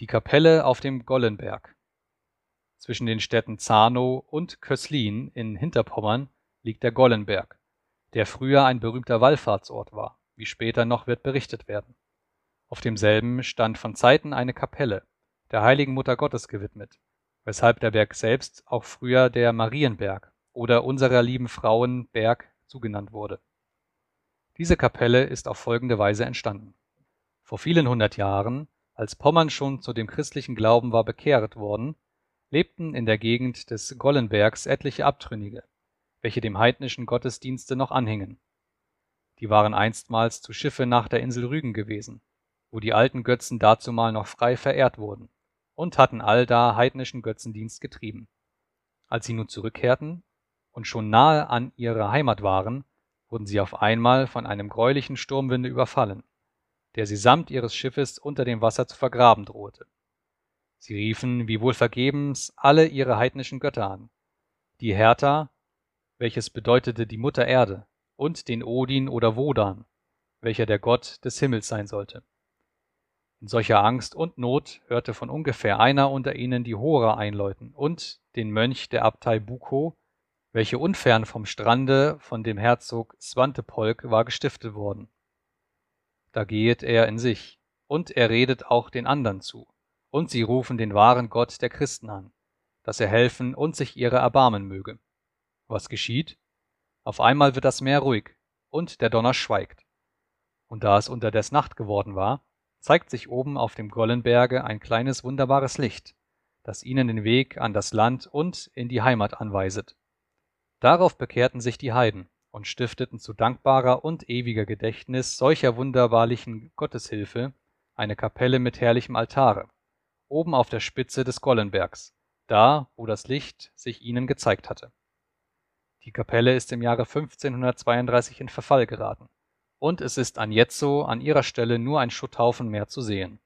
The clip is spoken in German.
Die Kapelle auf dem Gollenberg Zwischen den Städten Zahnow und Köslin in Hinterpommern liegt der Gollenberg, der früher ein berühmter Wallfahrtsort war, wie später noch wird berichtet werden. Auf demselben stand von Zeiten eine Kapelle, der heiligen Mutter Gottes gewidmet, weshalb der Berg selbst auch früher der Marienberg oder Unserer lieben Frauen Berg zugenannt wurde. Diese Kapelle ist auf folgende Weise entstanden. Vor vielen hundert Jahren, als Pommern schon zu dem christlichen Glauben war bekehret worden, lebten in der Gegend des Gollenbergs etliche Abtrünnige, welche dem heidnischen Gottesdienste noch anhingen. Die waren einstmals zu Schiffe nach der Insel Rügen gewesen, wo die alten Götzen dazumal noch frei verehrt wurden, und hatten allda heidnischen Götzendienst getrieben. Als sie nun zurückkehrten und schon nahe an ihrer Heimat waren, wurden sie auf einmal von einem greulichen Sturmwinde überfallen, der sie samt ihres Schiffes unter dem Wasser zu vergraben drohte. Sie riefen, wie wohl vergebens, alle ihre heidnischen Götter an, die Hertha, welches bedeutete die Mutter Erde, und den Odin oder Wodan, welcher der Gott des Himmels sein sollte. In solcher Angst und Not hörte von ungefähr einer unter ihnen die Hora einläuten und den Mönch der Abtei Bukow, welche unfern vom Strande von dem Herzog Swantepolk war gestiftet worden. Da gehet er in sich, und er redet auch den andern zu, und sie rufen den wahren Gott der Christen an, dass er helfen und sich ihrer erbarmen möge. Was geschieht? Auf einmal wird das Meer ruhig, und der Donner schweigt. Und da es unterdes Nacht geworden war, zeigt sich oben auf dem Gollenberge ein kleines wunderbares Licht, das ihnen den Weg an das Land und in die Heimat anweiset. Darauf bekehrten sich die Heiden und stifteten zu dankbarer und ewiger Gedächtnis solcher wunderbarlichen Gotteshilfe eine Kapelle mit herrlichem Altare, oben auf der Spitze des Gollenbergs, da, wo das Licht sich ihnen gezeigt hatte. Die Kapelle ist im Jahre 1532 in Verfall geraten und es ist anjetzo an ihrer Stelle nur ein Schutthaufen mehr zu sehen.